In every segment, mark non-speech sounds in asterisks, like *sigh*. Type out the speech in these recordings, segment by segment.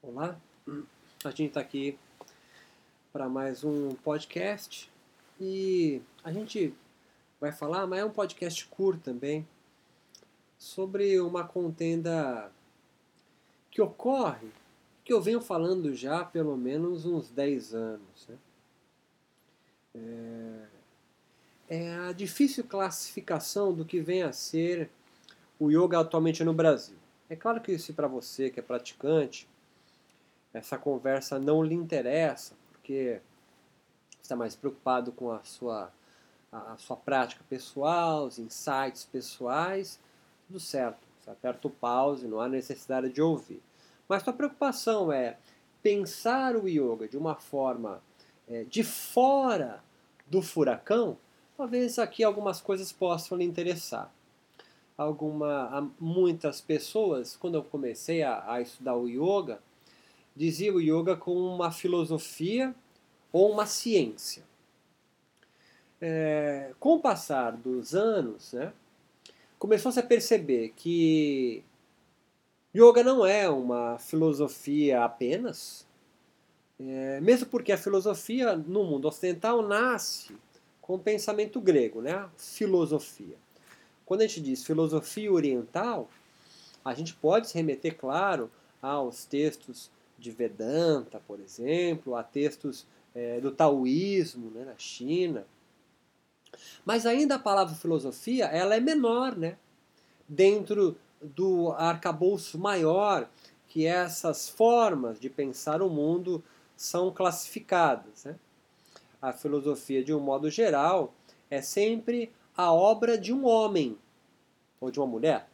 Olá, a gente está aqui para mais um podcast e a gente vai falar, mas é um podcast curto também, sobre uma contenda que ocorre, que eu venho falando já há pelo menos uns 10 anos. Né? É, é a difícil classificação do que vem a ser o yoga atualmente no Brasil. É claro que se para você que é praticante, essa conversa não lhe interessa, porque está mais preocupado com a sua, a, sua prática pessoal, os insights pessoais, tudo certo. Você aperta o pause, não há necessidade de ouvir. Mas sua preocupação é pensar o yoga de uma forma é, de fora do furacão, talvez aqui algumas coisas possam lhe interessar. Alguma, muitas pessoas, quando eu comecei a, a estudar o yoga, dizia o yoga como uma filosofia ou uma ciência. É, com o passar dos anos, né, começou-se a perceber que yoga não é uma filosofia apenas, é, mesmo porque a filosofia no mundo ocidental nasce com o pensamento grego, né, filosofia. Quando a gente diz filosofia oriental, a gente pode se remeter, claro, aos textos de Vedanta, por exemplo, há textos é, do taoísmo né, na China. Mas ainda a palavra filosofia ela é menor, né? Dentro do arcabouço maior que essas formas de pensar o mundo são classificadas. Né? A filosofia, de um modo geral, é sempre a obra de um homem ou de uma mulher.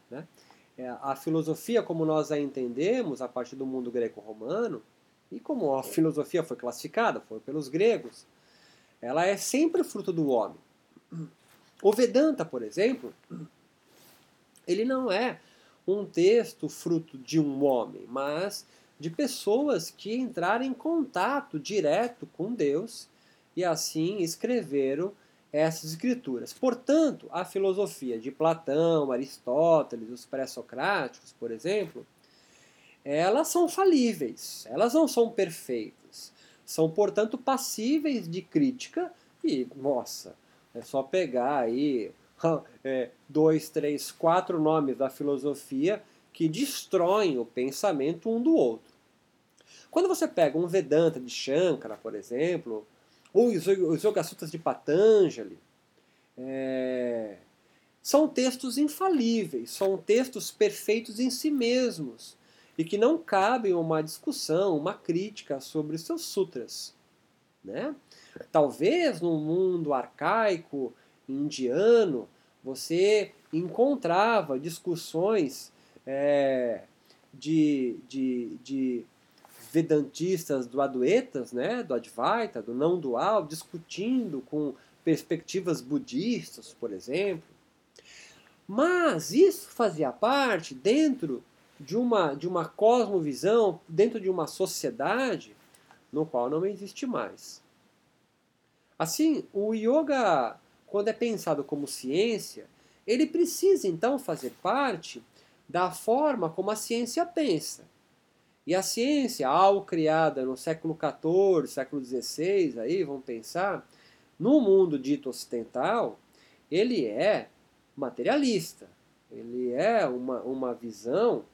É, a filosofia, como nós a entendemos a partir do mundo greco-romano, e como a filosofia foi classificada, foi pelos gregos, ela é sempre fruto do homem. O Vedanta, por exemplo, ele não é um texto fruto de um homem, mas de pessoas que entraram em contato direto com Deus e assim escreveram essas escrituras. Portanto, a filosofia de Platão, Aristóteles, os pré-socráticos, por exemplo, elas são falíveis, elas não são perfeitas. São, portanto, passíveis de crítica e, nossa, é só pegar aí é, dois, três, quatro nomes da filosofia que destroem o pensamento um do outro. Quando você pega um Vedanta de Shankara, por exemplo, ou os Yoga Sutras de Patanjali, é, são textos infalíveis, são textos perfeitos em si mesmos e que não cabem uma discussão, uma crítica sobre os seus sutras. Né? Talvez no mundo arcaico indiano você encontrava discussões é, de, de, de vedantistas do Advaitas, né, do Advaita, do não dual, discutindo com perspectivas budistas, por exemplo. Mas isso fazia parte dentro de uma, de uma cosmovisão, dentro de uma sociedade no qual não existe mais. Assim, o yoga, quando é pensado como ciência, ele precisa então fazer parte da forma como a ciência pensa. E a ciência, ao criada no século XIV, século XVI, aí vamos pensar, no mundo dito ocidental, ele é materialista. Ele é uma, uma visão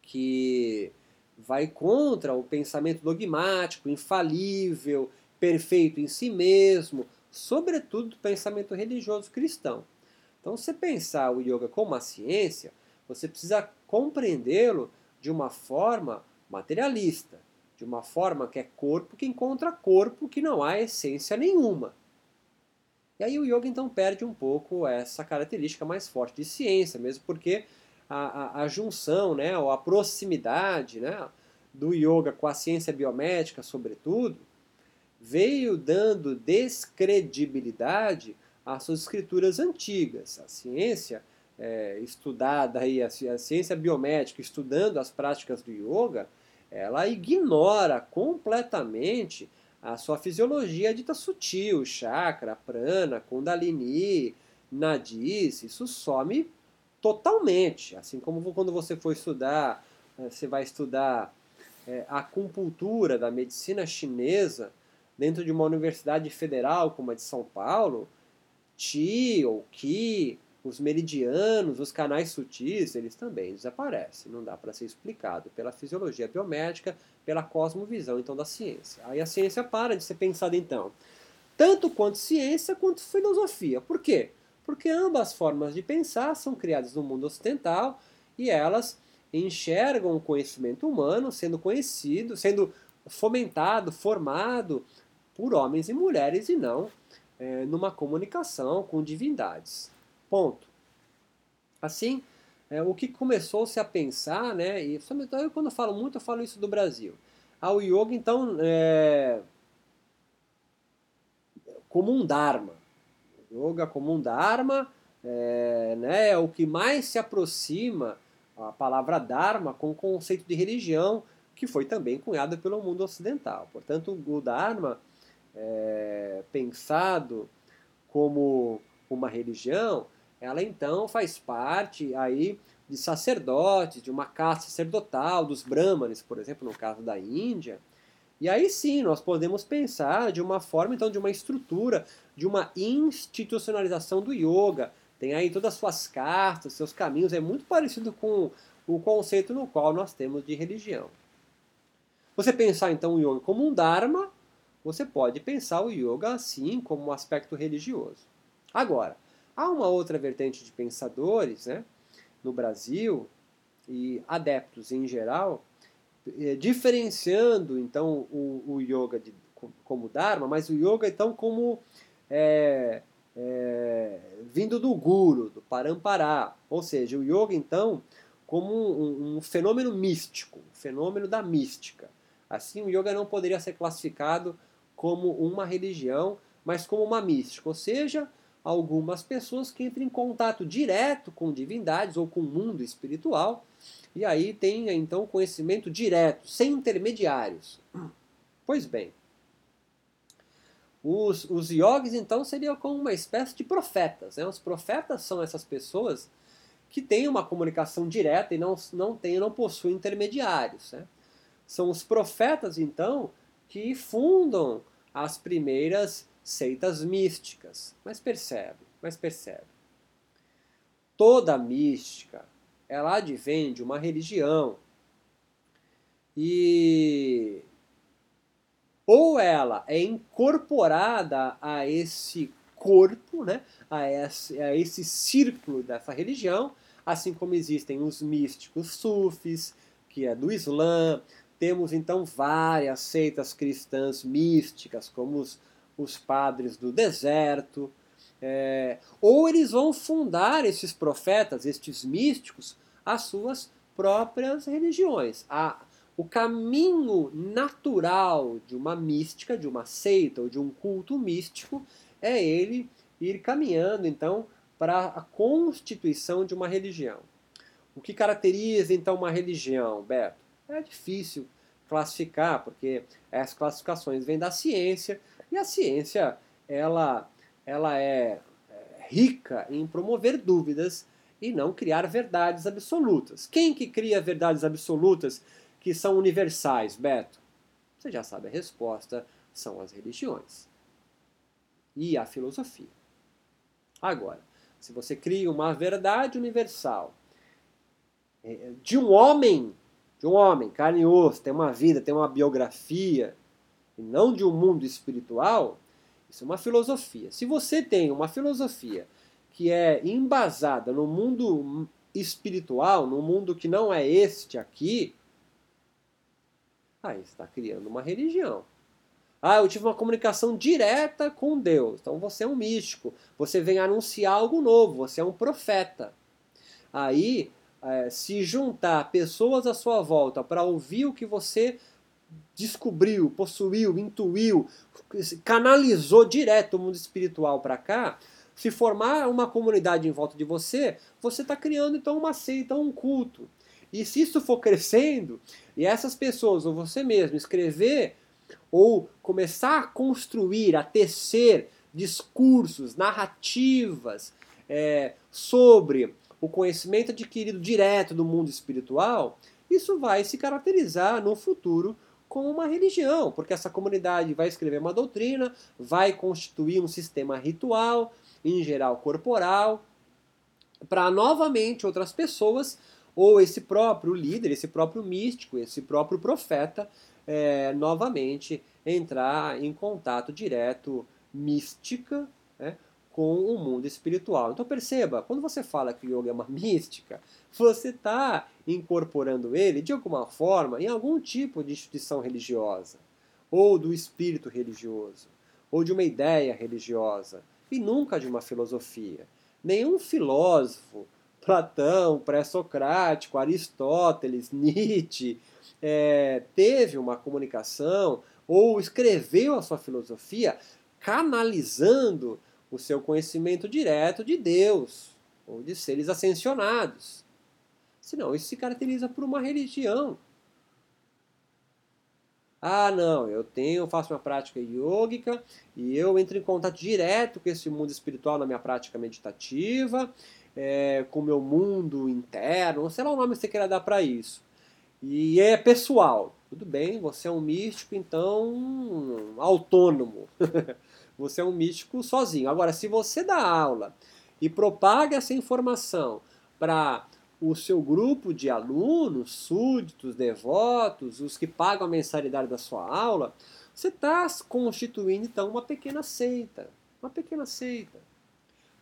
que vai contra o pensamento dogmático, infalível, perfeito em si mesmo, sobretudo do pensamento religioso cristão. Então, você pensar o yoga como uma ciência, você precisa compreendê-lo de uma forma materialista, de uma forma que é corpo que encontra corpo que não há essência nenhuma. E aí o yoga então perde um pouco essa característica mais forte de ciência, mesmo porque a, a, a junção, né, ou a proximidade né, do yoga com a ciência biomédica, sobretudo, veio dando descredibilidade às suas escrituras antigas. A ciência é, estudada aí, a, a ciência biomédica, estudando as práticas do yoga, ela ignora completamente a sua fisiologia dita sutil, chakra, prana, kundalini, nadis, isso some totalmente. Assim como quando você for estudar, é, você vai estudar é, a acupuntura da medicina chinesa dentro de uma universidade federal como a de São Paulo, Qi ou Qi, os meridianos, os canais sutis, eles também desaparecem. Não dá para ser explicado pela fisiologia biomédica, pela cosmovisão então da ciência. Aí a ciência para de ser pensada então, tanto quanto ciência quanto filosofia. Por quê? Porque ambas formas de pensar são criadas no mundo ocidental e elas enxergam o conhecimento humano sendo conhecido, sendo fomentado, formado por homens e mulheres e não é, numa comunicação com divindades. Ponto. Assim, é, o que começou-se a pensar, né, e eu, quando falo muito, eu falo isso do Brasil. Ao yoga, então, é, como um dharma. Yoga como um dharma é, né, é o que mais se aproxima a palavra dharma com o conceito de religião que foi também cunhado pelo mundo ocidental. Portanto, o dharma é, pensado como uma religião, ela então faz parte aí de sacerdotes, de uma casta sacerdotal, dos brahmanes, por exemplo, no caso da Índia. E aí sim, nós podemos pensar de uma forma, então, de uma estrutura, de uma institucionalização do yoga. Tem aí todas as suas cartas, seus caminhos, é muito parecido com o conceito no qual nós temos de religião. Você pensar então o yoga como um dharma, você pode pensar o yoga assim como um aspecto religioso. Agora, há uma outra vertente de pensadores né, no Brasil e adeptos em geral, eh, diferenciando então o, o yoga de, como Dharma, mas o yoga então como é, é, vindo do Guru, do Parampará. Ou seja, o yoga então como um, um fenômeno místico, um fenômeno da mística. Assim, o yoga não poderia ser classificado como uma religião, mas como uma mística, ou seja, algumas pessoas que entram em contato direto com divindades ou com o mundo espiritual, e aí tem então conhecimento direto, sem intermediários. Pois bem, os, os yogis então seriam como uma espécie de profetas. Né? Os profetas são essas pessoas que têm uma comunicação direta e não, não, tem, não possuem intermediários. Né? São os profetas, então, que fundam as primeiras seitas místicas. Mas percebe, mas percebe. Toda mística, ela advém de uma religião. E ou ela é incorporada a esse corpo, né, a, esse, a esse círculo dessa religião, assim como existem os místicos sufis, que é do Islã, temos então várias seitas cristãs místicas, como os, os padres do deserto. É, ou eles vão fundar esses profetas, estes místicos, as suas próprias religiões. A, o caminho natural de uma mística, de uma seita ou de um culto místico é ele ir caminhando então para a constituição de uma religião. O que caracteriza então uma religião, Beto? É difícil classificar, porque as classificações vêm da ciência e a ciência ela, ela é, é rica em promover dúvidas e não criar verdades absolutas. Quem que cria verdades absolutas que são universais, Beto? Você já sabe a resposta, são as religiões e a filosofia. Agora, se você cria uma verdade universal é, de um homem de um homem, carne e osso, tem uma vida, tem uma biografia, e não de um mundo espiritual, isso é uma filosofia. Se você tem uma filosofia que é embasada no mundo espiritual, no mundo que não é este aqui, aí está criando uma religião. Ah, eu tive uma comunicação direta com Deus. Então você é um místico. Você vem anunciar algo novo. Você é um profeta. Aí é, se juntar pessoas à sua volta para ouvir o que você descobriu, possuiu, intuiu, canalizou direto o mundo espiritual para cá, se formar uma comunidade em volta de você, você está criando então uma seita, um culto. E se isso for crescendo, e essas pessoas, ou você mesmo, escrever ou começar a construir, a tecer discursos, narrativas é, sobre o conhecimento adquirido direto do mundo espiritual, isso vai se caracterizar no futuro como uma religião, porque essa comunidade vai escrever uma doutrina, vai constituir um sistema ritual, em geral corporal, para novamente outras pessoas, ou esse próprio líder, esse próprio místico, esse próprio profeta, é, novamente entrar em contato direto, mística, né, com o mundo espiritual. Então perceba, quando você fala que o yoga é uma *laughs* mística, você está incorporando ele de alguma forma em algum tipo de instituição religiosa, ou do espírito religioso, ou de uma ideia religiosa, e nunca de uma filosofia. Nenhum filósofo, Platão, pré-socrático, Aristóteles, Nietzsche, é, teve uma comunicação ou escreveu a sua filosofia canalizando o seu conhecimento direto de Deus ou de seres ascensionados. Senão, isso se caracteriza por uma religião. Ah, não, eu tenho, faço uma prática yógica e eu entro em contato direto com esse mundo espiritual na minha prática meditativa, é, com o meu mundo interno, sei lá o nome que você queira dar para isso. E é pessoal. Tudo bem, você é um místico, então autônomo. *laughs* você é um místico sozinho. Agora, se você dá aula e propaga essa informação para o seu grupo de alunos, súditos, devotos, os que pagam a mensalidade da sua aula, você está constituindo então uma pequena seita. Uma pequena seita.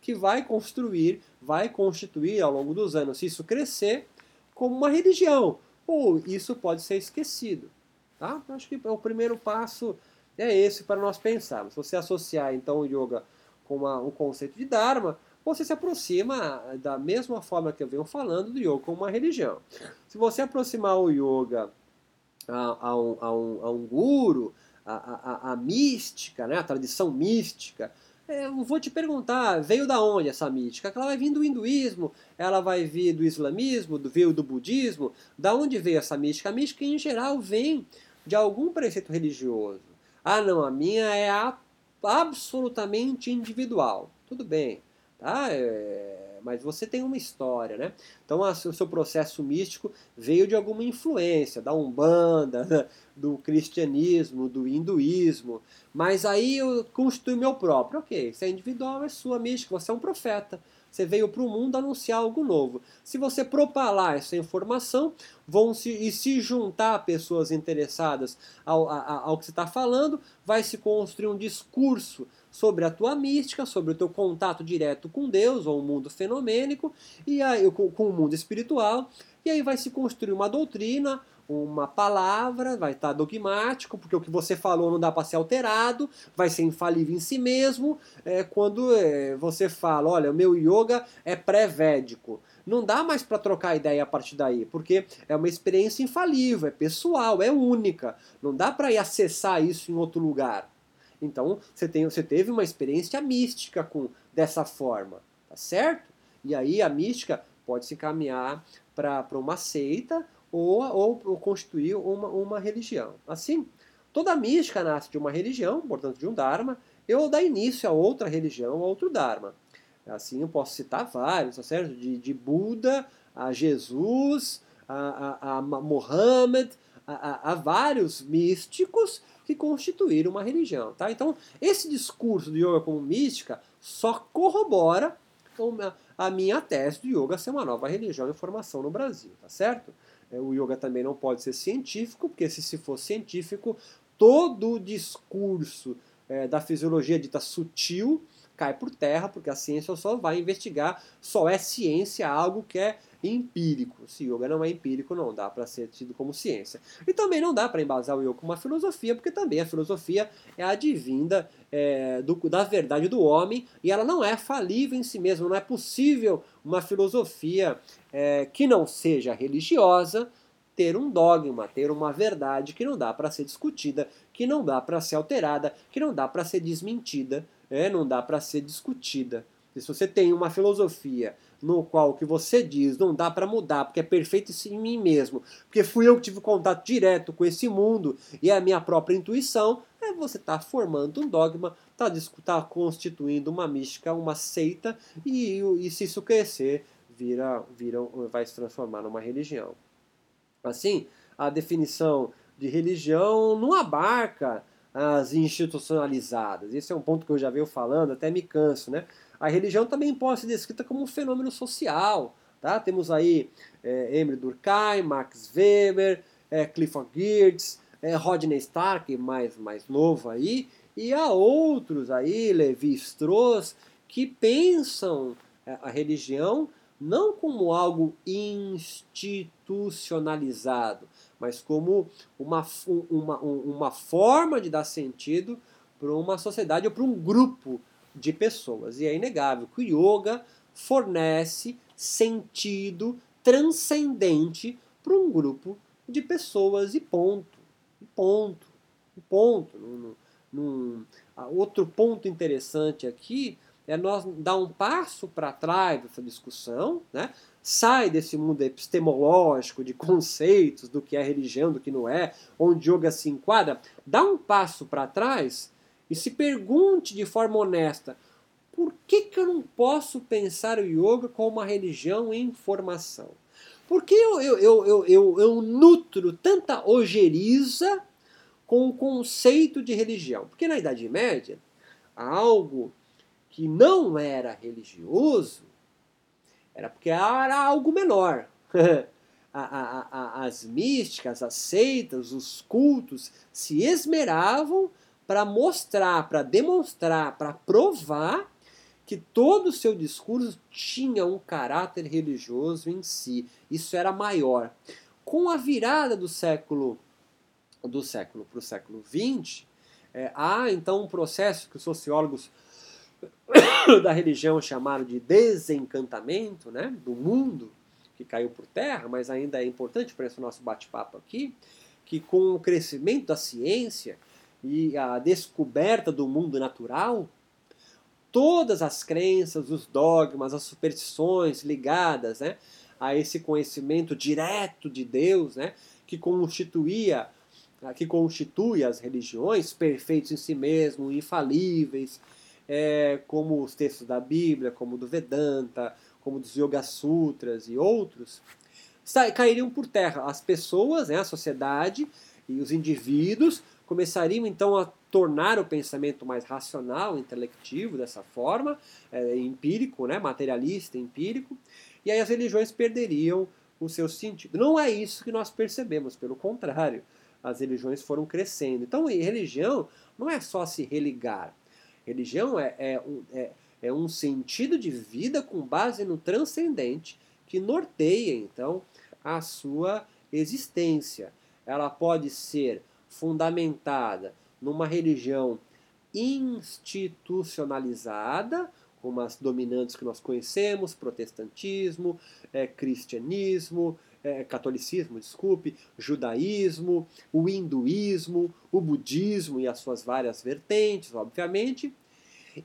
Que vai construir, vai constituir ao longo dos anos, se isso crescer, como uma religião. Ou isso pode ser esquecido. Tá? Acho que o primeiro passo é esse para nós pensarmos. Se você associar então o yoga com uma, um conceito de Dharma, você se aproxima da mesma forma que eu venho falando do yoga como uma religião. Se você aproximar o yoga a, a, um, a, um, a um, guru, a, mística, né, a tradição mística, é, eu vou te perguntar, veio da onde essa mística? Ela vai vir do hinduísmo, ela vai vir do islamismo, do, veio do budismo. Da onde veio essa mística? A mística, em geral, vem de algum preceito religioso. Ah, não, a minha é absolutamente individual. Tudo bem. Tá? É, mas você tem uma história, né? Então a, o seu processo místico veio de alguma influência da Umbanda, *laughs* do cristianismo, do hinduísmo, mas aí eu constitui meu próprio. Ok, se é individual, é sua mística, você é um profeta. Você veio para o mundo anunciar algo novo. Se você propalar essa informação, vão se, e se juntar pessoas interessadas ao, ao, que você está falando, vai se construir um discurso sobre a tua mística, sobre o teu contato direto com Deus ou o mundo fenomênico e aí com, com o mundo espiritual, e aí vai se construir uma doutrina, uma palavra, vai estar dogmático, porque o que você falou não dá para ser alterado, vai ser infalível em si mesmo. É, quando é, você fala, olha, o meu yoga é pré-védico, não dá mais para trocar ideia a partir daí, porque é uma experiência infalível, é pessoal, é única. Não dá para ir acessar isso em outro lugar. Então você, tem, você teve uma experiência mística com dessa forma, tá certo? E aí a mística pode se caminhar para uma seita ou, ou, ou constituir uma, uma religião. Assim, toda mística nasce de uma religião, portanto de um Dharma, ou dá início a outra religião, a outro Dharma. Assim eu posso citar vários, tá certo? De, de Buda a Jesus, a, a, a Mohammed, a, a, vários místicos que constituíram uma religião. Tá? Então, esse discurso do yoga como mística só corrobora a minha tese do yoga ser uma nova religião em formação no Brasil, tá certo? É, o yoga também não pode ser científico, porque se, se for científico, todo o discurso é, da fisiologia dita sutil cai por terra, porque a ciência só vai investigar, só é ciência algo que é empírico. Se yoga não é empírico, não dá para ser tido como ciência. E também não dá para embasar o yoga como uma filosofia, porque também a filosofia é advinda é, do, da verdade do homem e ela não é falível em si mesma. Não é possível uma filosofia é, que não seja religiosa ter um dogma, ter uma verdade que não dá para ser discutida, que não dá para ser alterada, que não dá para ser desmentida, é, não dá para ser discutida. E se você tem uma filosofia no qual o que você diz não dá para mudar, porque é perfeito em mim mesmo, porque fui eu que tive contato direto com esse mundo e é a minha própria intuição, é você está formando um dogma, está tá constituindo uma mística, uma seita, e, e se isso crescer, vira, vira, vai se transformar numa religião. Assim, a definição de religião não abarca as institucionalizadas. Esse é um ponto que eu já venho falando, até me canso, né? A religião também pode ser descrita como um fenômeno social, tá? Temos aí é, Emile Durkheim, Max Weber, é, Clifford Geertz, é, Rodney Stark, mais, mais novo aí, e há outros aí, Levi Strauss, que pensam é, a religião não como algo institucionalizado, mas como uma, uma, uma forma de dar sentido para uma sociedade ou para um grupo de pessoas. E é inegável que o yoga fornece sentido transcendente para um grupo de pessoas e ponto. Ponto. E ponto. Num, outro ponto interessante aqui é nós dar um passo para trás dessa discussão, né? sai desse mundo epistemológico de conceitos do que é religião, do que não é, onde yoga se enquadra, dá um passo para trás e se pergunte de forma honesta: por que, que eu não posso pensar o yoga como uma religião em formação? Por que eu, eu, eu, eu, eu, eu nutro tanta ojeriza com o conceito de religião? Porque na Idade Média, algo que não era religioso era porque era algo menor. *laughs* as místicas, as seitas, os cultos se esmeravam para mostrar, para demonstrar, para provar que todo o seu discurso tinha um caráter religioso em si. Isso era maior. Com a virada do século do século para o século XX, é, há então um processo que os sociólogos *coughs* da religião chamaram de desencantamento né, do mundo, que caiu por terra, mas ainda é importante para esse nosso bate-papo aqui, que com o crescimento da ciência e a descoberta do mundo natural, todas as crenças, os dogmas, as superstições ligadas né, a esse conhecimento direto de Deus, né, que constituía que constitui as religiões perfeitos em si mesmo, infalíveis, é, como os textos da Bíblia, como do Vedanta, como dos Yoga Sutras e outros, cairiam por terra. As pessoas, né, a sociedade e os indivíduos começariam então a tornar o pensamento mais racional, intelectivo dessa forma, é, empírico, né, materialista, empírico, e aí as religiões perderiam o seu sentido. Não é isso que nós percebemos, pelo contrário, as religiões foram crescendo. Então, religião não é só se religar. Religião é, é, é, é um sentido de vida com base no transcendente que norteia, então, a sua existência. Ela pode ser fundamentada numa religião institucionalizada, como as dominantes que nós conhecemos, protestantismo, é, cristianismo, é, catolicismo, desculpe, judaísmo, o hinduísmo, o budismo e as suas várias vertentes, obviamente.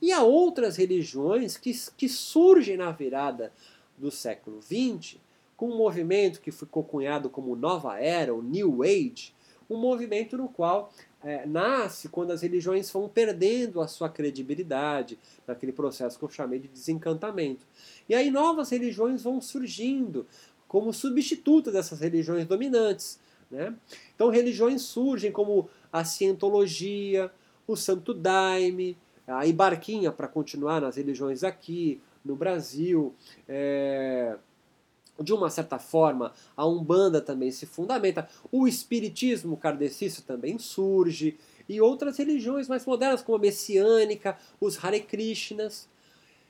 E há outras religiões que, que surgem na virada do século XX, com um movimento que ficou cunhado como Nova Era, o New Age, um movimento no qual é, nasce quando as religiões vão perdendo a sua credibilidade, naquele processo que eu chamei de desencantamento. E aí novas religiões vão surgindo como substitutas dessas religiões dominantes. Né? Então religiões surgem como a cientologia, o santo daime, a ibarquinha para continuar nas religiões aqui no Brasil, é, de uma certa forma, a Umbanda também se fundamenta, o espiritismo kardecista também surge, e outras religiões mais modernas, como a messiânica, os Hare Krishnas.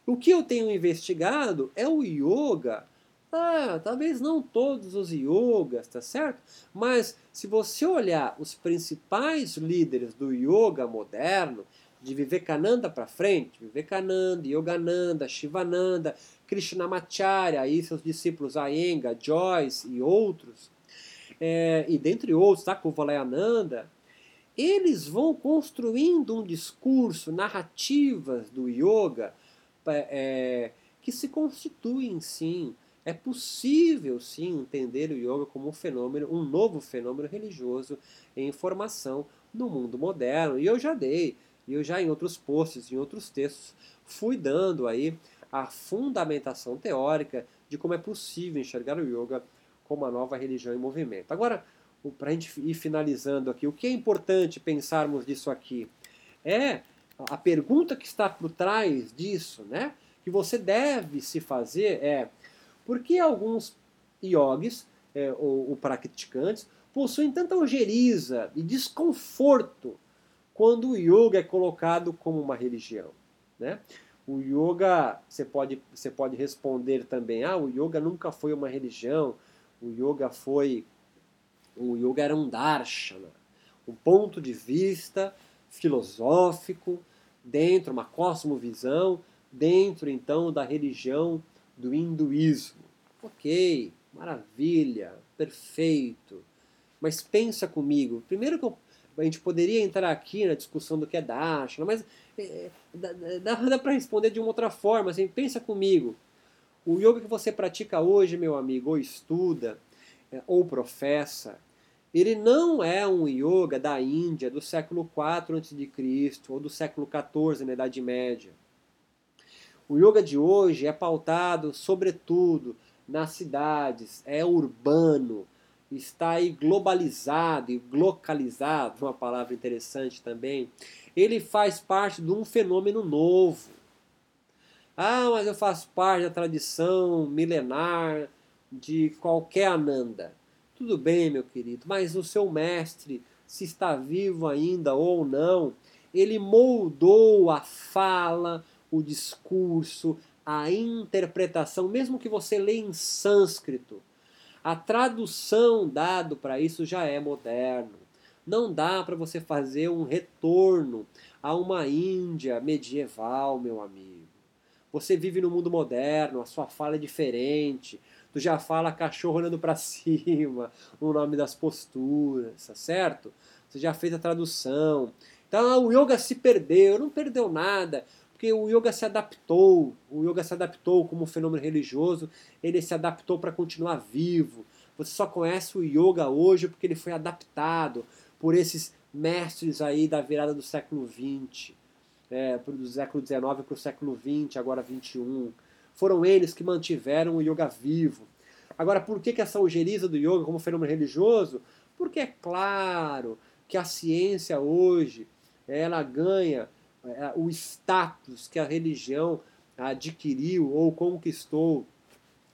O que eu tenho investigado é o yoga. Ah, talvez não todos os yogas, tá certo? Mas se você olhar os principais líderes do yoga moderno, de Vivekananda para frente, Vivekananda, Yogananda, Shivananda, Krishnamacharya, aí seus discípulos Ayenga, Joyce e outros, é, e dentre outros, tá, Kuvalayananda, eles vão construindo um discurso, narrativas do yoga é, que se constituem sim. É possível sim entender o yoga como um fenômeno, um novo fenômeno religioso em formação no mundo moderno. E eu já dei e eu já em outros posts, em outros textos, fui dando aí a fundamentação teórica de como é possível enxergar o yoga como a nova religião em movimento. Agora, para a gente ir finalizando aqui, o que é importante pensarmos disso aqui é a pergunta que está por trás disso, né? Que você deve se fazer é por que alguns yogis é, ou, ou praticantes possuem tanta ojeriza e desconforto quando o yoga é colocado como uma religião, né? O yoga, você pode, você pode responder também, ah, o yoga nunca foi uma religião, o yoga foi, o yoga era um darshana, um ponto de vista filosófico dentro, uma cosmovisão dentro então da religião do hinduísmo. Ok, maravilha, perfeito. Mas pensa comigo, primeiro que eu, a gente poderia entrar aqui na discussão do que é Darshana, mas é, dá, dá, dá para responder de uma outra forma. Assim, pensa comigo. O yoga que você pratica hoje, meu amigo, ou estuda, é, ou professa, ele não é um yoga da Índia do século IV a.C. ou do século XIV, na Idade Média. O yoga de hoje é pautado, sobretudo, nas cidades, é urbano, está aí globalizado e localizado, uma palavra interessante também. Ele faz parte de um fenômeno novo. Ah, mas eu faço parte da tradição milenar de qualquer Ananda. Tudo bem, meu querido, mas o seu mestre, se está vivo ainda ou não, ele moldou a fala, o discurso, a interpretação, mesmo que você leia em sânscrito a tradução dado para isso já é moderno. Não dá para você fazer um retorno a uma Índia medieval, meu amigo. Você vive no mundo moderno, a sua fala é diferente. Tu já fala cachorro olhando para *laughs* cima, o nome das posturas, tá certo? Você já fez a tradução. Então ah, o yoga se perdeu, não perdeu nada porque o yoga se adaptou, o yoga se adaptou como fenômeno religioso, ele se adaptou para continuar vivo. Você só conhece o yoga hoje porque ele foi adaptado por esses mestres aí da virada do século XX, é, do século XIX para o século XX, agora XXI. Foram eles que mantiveram o yoga vivo. Agora, por que, que essa ojeriza do yoga como fenômeno religioso? Porque é claro que a ciência hoje ela ganha o status que a religião adquiriu ou conquistou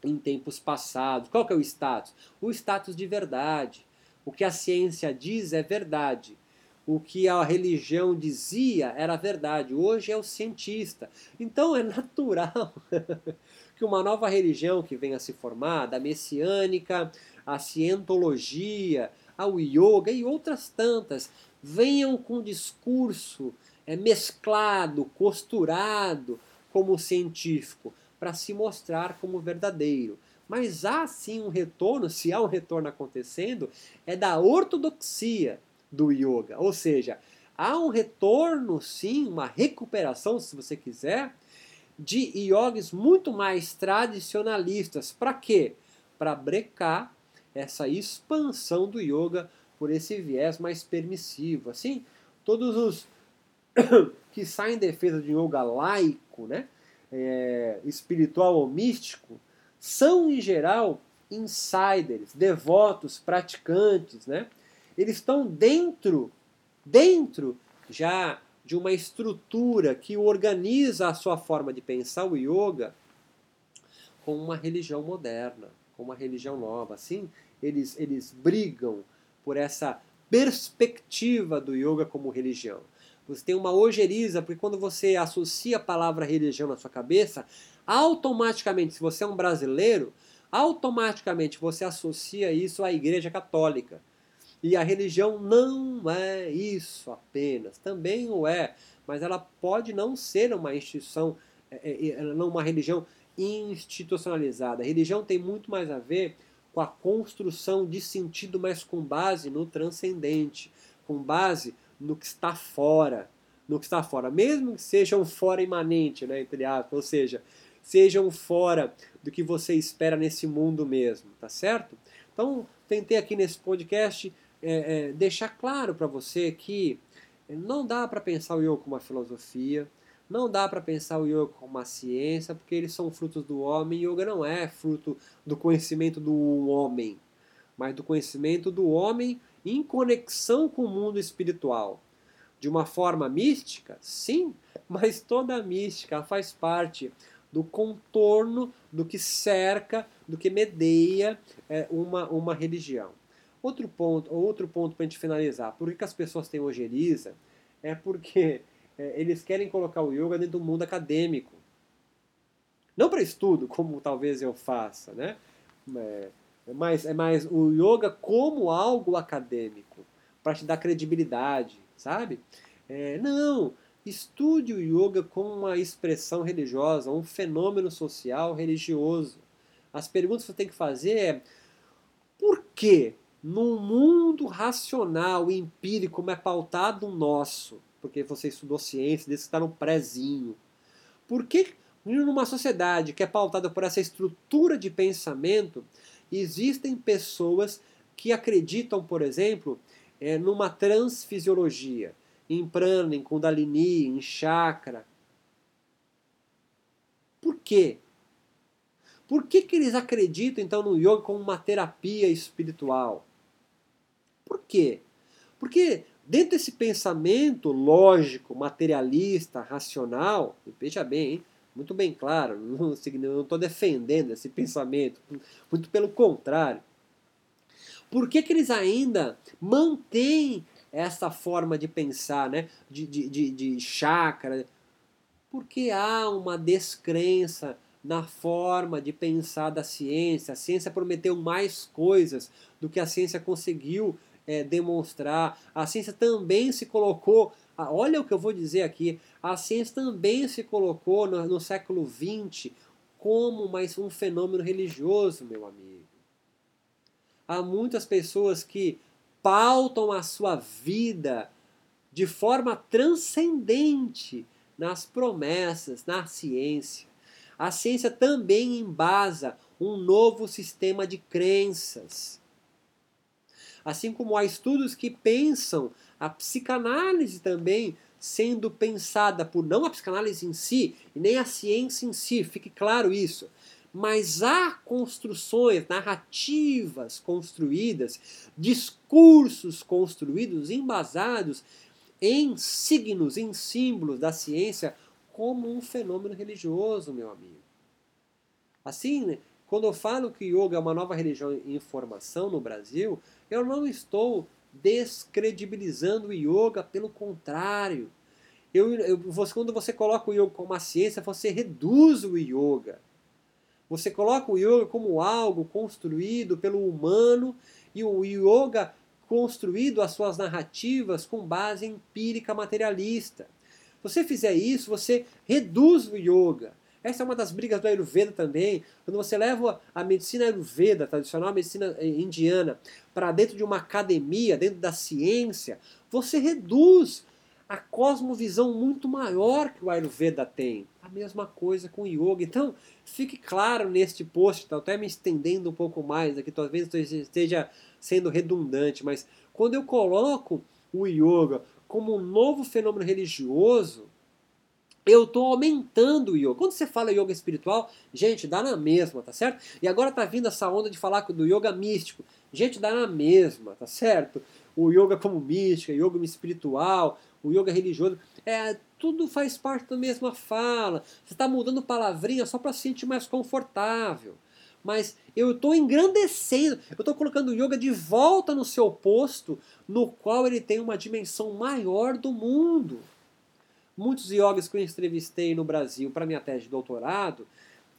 em tempos passados. Qual que é o status? O status de verdade. O que a ciência diz é verdade. O que a religião dizia era verdade. Hoje é o cientista. Então é natural *laughs* que uma nova religião que venha se formar, da messiânica, a cientologia, ao yoga e outras tantas, venham com discurso é mesclado, costurado como científico, para se mostrar como verdadeiro. Mas há sim um retorno, se há um retorno acontecendo, é da ortodoxia do yoga. Ou seja, há um retorno, sim, uma recuperação, se você quiser, de yogis muito mais tradicionalistas. Para quê? Para brecar essa expansão do yoga por esse viés mais permissivo. Assim, todos os *coughs* que saem em defesa de yoga laico, né, é, espiritual ou místico, são em geral insiders, devotos, praticantes, né? Eles estão dentro, dentro já de uma estrutura que organiza a sua forma de pensar o yoga com uma religião moderna, com uma religião nova. Assim, eles, eles brigam por essa perspectiva do yoga como religião. Você tem uma ojeriza, porque quando você associa a palavra religião na sua cabeça, automaticamente, se você é um brasileiro, automaticamente você associa isso à Igreja Católica. E a religião não é isso apenas, também o é, mas ela pode não ser uma instituição, é, é, é, não uma religião institucionalizada. A religião tem muito mais a ver com a construção de sentido, mas com base no transcendente, com base no que está fora, no que está fora, mesmo que seja um fora imanente, né, entre aspas, ou seja, sejam fora do que você espera nesse mundo mesmo, tá certo? Então, tentei aqui nesse podcast é, é, deixar claro para você que não dá para pensar o yoga como uma filosofia, não dá para pensar o yoga como uma ciência, porque eles são frutos do homem. Yoga não é fruto do conhecimento do homem. mas do conhecimento do homem em conexão com o mundo espiritual. De uma forma mística? Sim, *laughs* mas toda mística faz parte do contorno do que cerca, do que medeia é, uma, uma religião. Outro ponto, outro ponto para a gente finalizar. Por que, que as pessoas têm ojeriza? É porque é, eles querem colocar o yoga dentro do mundo acadêmico. Não para estudo, como talvez eu faça, né? É, é mais, é mais o yoga como algo acadêmico, para te dar credibilidade, sabe? É, não, estude o yoga como uma expressão religiosa, um fenômeno social religioso. As perguntas que você tem que fazer é por que num mundo racional e empírico como é pautado o nosso, porque você estudou ciência, desde que está no prézinho, por que numa sociedade que é pautada por essa estrutura de pensamento, existem pessoas que acreditam, por exemplo, é, numa transfisiologia, em prana, em kundalini, em chakra. Por quê? Por que, que eles acreditam então no yoga como uma terapia espiritual? Por quê? Porque dentro desse pensamento lógico, materialista, racional, veja bem, hein? Muito bem claro, *laughs* não estou defendendo esse pensamento, muito pelo contrário. Por que, que eles ainda mantêm essa forma de pensar, né? de, de, de, de chácara? Porque há uma descrença na forma de pensar da ciência. A ciência prometeu mais coisas do que a ciência conseguiu é, demonstrar. A ciência também se colocou olha o que eu vou dizer aqui. A ciência também se colocou no, no século XX como mais um fenômeno religioso, meu amigo. Há muitas pessoas que pautam a sua vida de forma transcendente nas promessas, na ciência. A ciência também embasa um novo sistema de crenças. Assim como há estudos que pensam a psicanálise também sendo pensada por não a psicanálise em si e nem a ciência em si, fique claro isso. Mas há construções, narrativas construídas, discursos construídos, embasados em signos, em símbolos da ciência, como um fenômeno religioso, meu amigo. Assim, né, quando eu falo que yoga é uma nova religião em formação no Brasil, eu não estou descredibilizando o yoga, pelo contrário. Eu, eu, você, quando você coloca o yoga como uma ciência, você reduz o yoga. Você coloca o yoga como algo construído pelo humano e o yoga construído as suas narrativas com base empírica materialista. Se você fizer isso, você reduz o yoga. Essa é uma das brigas do Ayurveda também. Quando você leva a medicina Ayurveda, tradicional medicina eh, indiana, para dentro de uma academia, dentro da ciência, você reduz a cosmovisão muito maior que o Ayurveda tem. A mesma coisa com o yoga. Então, fique claro neste post, estou até me estendendo um pouco mais aqui, talvez esteja sendo redundante, mas quando eu coloco o yoga como um novo fenômeno religioso, eu estou aumentando o yoga. Quando você fala yoga espiritual, gente, dá na mesma, tá certo? E agora tá vindo essa onda de falar do yoga místico. Gente, dá na mesma, tá certo? O yoga como mística, yoga espiritual, o yoga religioso, é, tudo faz parte da mesma fala. Você está mudando palavrinha só para se sentir mais confortável. Mas eu estou engrandecendo, eu estou colocando o yoga de volta no seu posto, no qual ele tem uma dimensão maior do mundo. Muitos yogis que eu entrevistei no Brasil para minha tese de doutorado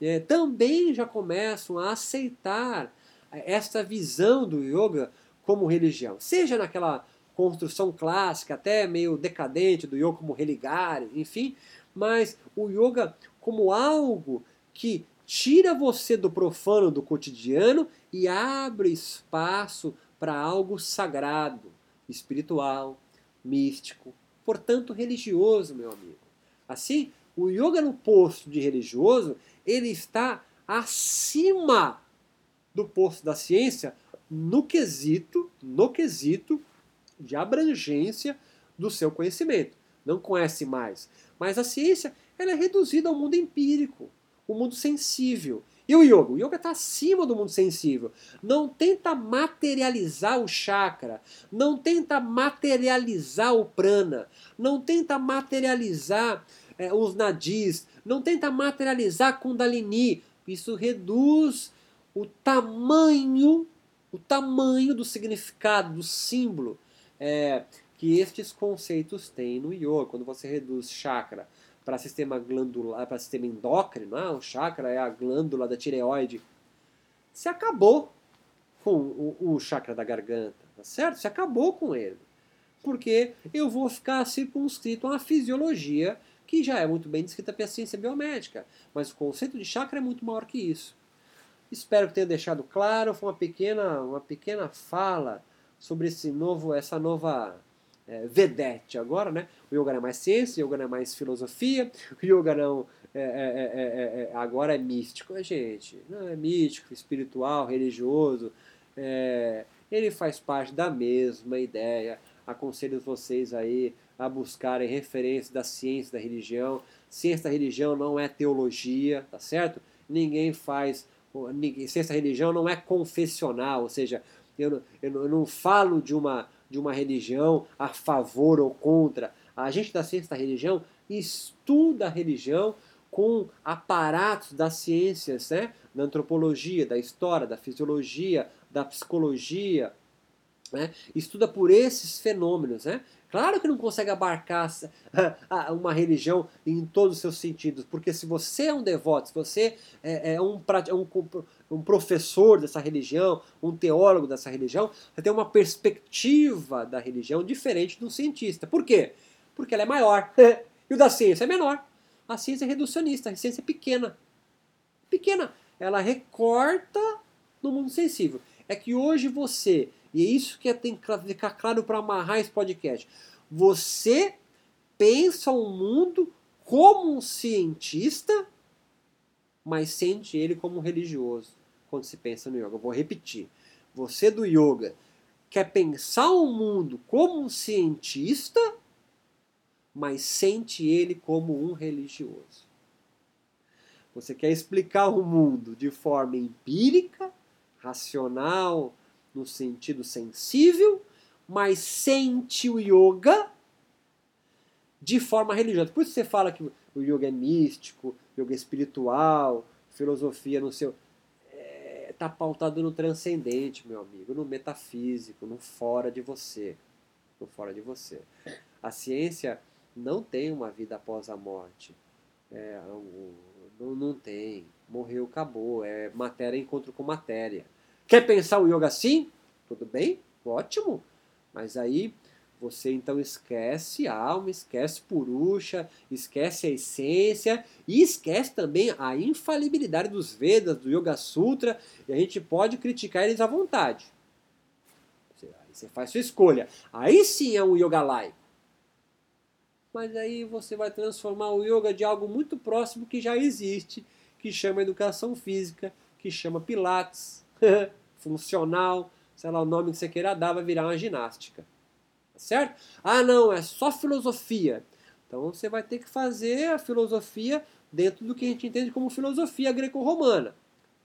é, também já começam a aceitar essa visão do yoga como religião. Seja naquela construção clássica, até meio decadente do yoga como religare, enfim, mas o yoga como algo que tira você do profano, do cotidiano e abre espaço para algo sagrado, espiritual, místico, portanto religioso, meu amigo. Assim, o yoga no posto de religioso, ele está acima do posto da ciência no quesito, no quesito de abrangência do seu conhecimento. Não conhece mais. Mas a ciência ela é reduzida ao mundo empírico, o mundo sensível. E o yoga? O yoga está acima do mundo sensível. Não tenta materializar o chakra, não tenta materializar o prana, não tenta materializar é, os nadis, não tenta materializar a kundalini. Isso reduz o tamanho, o tamanho do significado, do símbolo é, que estes conceitos têm no yoga. Quando você reduz chakra para sistema glandular, para sistema endócrino, ah, o chakra é a glândula da tireoide. Se acabou com o, o chakra da garganta, tá certo? Se acabou com ele. Porque eu vou ficar circunscrito a uma fisiologia que já é muito bem descrita pela ciência biomédica. Mas o conceito de chakra é muito maior que isso. Espero que tenha deixado claro. Foi uma pequena, uma pequena fala sobre esse novo, essa nova é, vedete agora, né? O yoga não é mais ciência, o yoga não é mais filosofia, o yoga não é, é, é, agora é místico, gente. Não é místico, espiritual, religioso. ele faz parte da mesma ideia. Aconselho vocês aí a buscarem referências da ciência da religião. Ciência da religião não é teologia, tá certo? Ninguém faz. Ciência da religião não é confessional, ou seja, eu, eu, eu não falo de uma de uma religião a favor ou contra. A gente da ciência da religião estuda a religião com aparatos das ciências, né? da antropologia, da história, da fisiologia, da psicologia, né? estuda por esses fenômenos. Né? Claro que não consegue abarcar *laughs* uma religião em todos os seus sentidos, porque se você é um devoto, se você é, é um, é um, um professor dessa religião, um teólogo dessa religião, você tem uma perspectiva da religião diferente do cientista. Por quê? Porque ela é maior. *laughs* e o da ciência é menor. A ciência é reducionista, a ciência é pequena. Pequena. Ela recorta no mundo sensível. É que hoje você e é isso que tem que ficar claro para amarrar esse podcast. Você pensa o mundo como um cientista, mas sente ele como um religioso quando se pensa no yoga. Eu vou repetir. Você do yoga quer pensar o mundo como um cientista, mas sente ele como um religioso. Você quer explicar o mundo de forma empírica, racional, no sentido sensível, mas sente o yoga de forma religiosa. Por isso você fala que o yoga é místico, yoga é espiritual, filosofia no seu. Está pautado no transcendente, meu amigo, no metafísico, no fora de você. No fora de você. A ciência não tem uma vida após a morte. É, não, não tem. Morreu, acabou. É matéria encontro com matéria. Quer pensar o yoga assim? Tudo bem? Ótimo. Mas aí você então esquece a alma, esquece Purusha, esquece a essência e esquece também a infalibilidade dos Vedas, do Yoga Sutra, e a gente pode criticar eles à vontade. Você faz sua escolha. Aí sim é um yoga laico. Mas aí você vai transformar o yoga de algo muito próximo que já existe, que chama educação física, que chama Pilates. *laughs* funcional, sei lá o nome que você queira dar, vai virar uma ginástica. Certo? Ah, não, é só filosofia. Então você vai ter que fazer a filosofia dentro do que a gente entende como filosofia greco-romana.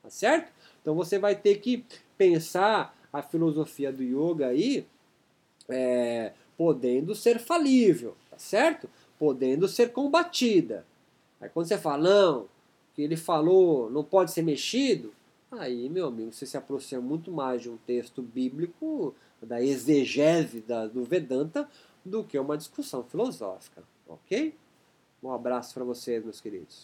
Tá certo? Então você vai ter que pensar a filosofia do yoga aí é, podendo ser falível, tá certo? Podendo ser combatida. Aí quando você fala, não, que ele falou não pode ser mexido, Aí, meu amigo, você se aproxima muito mais de um texto bíblico, da exegese da, do Vedanta, do que uma discussão filosófica, ok? Um abraço para vocês, meus queridos.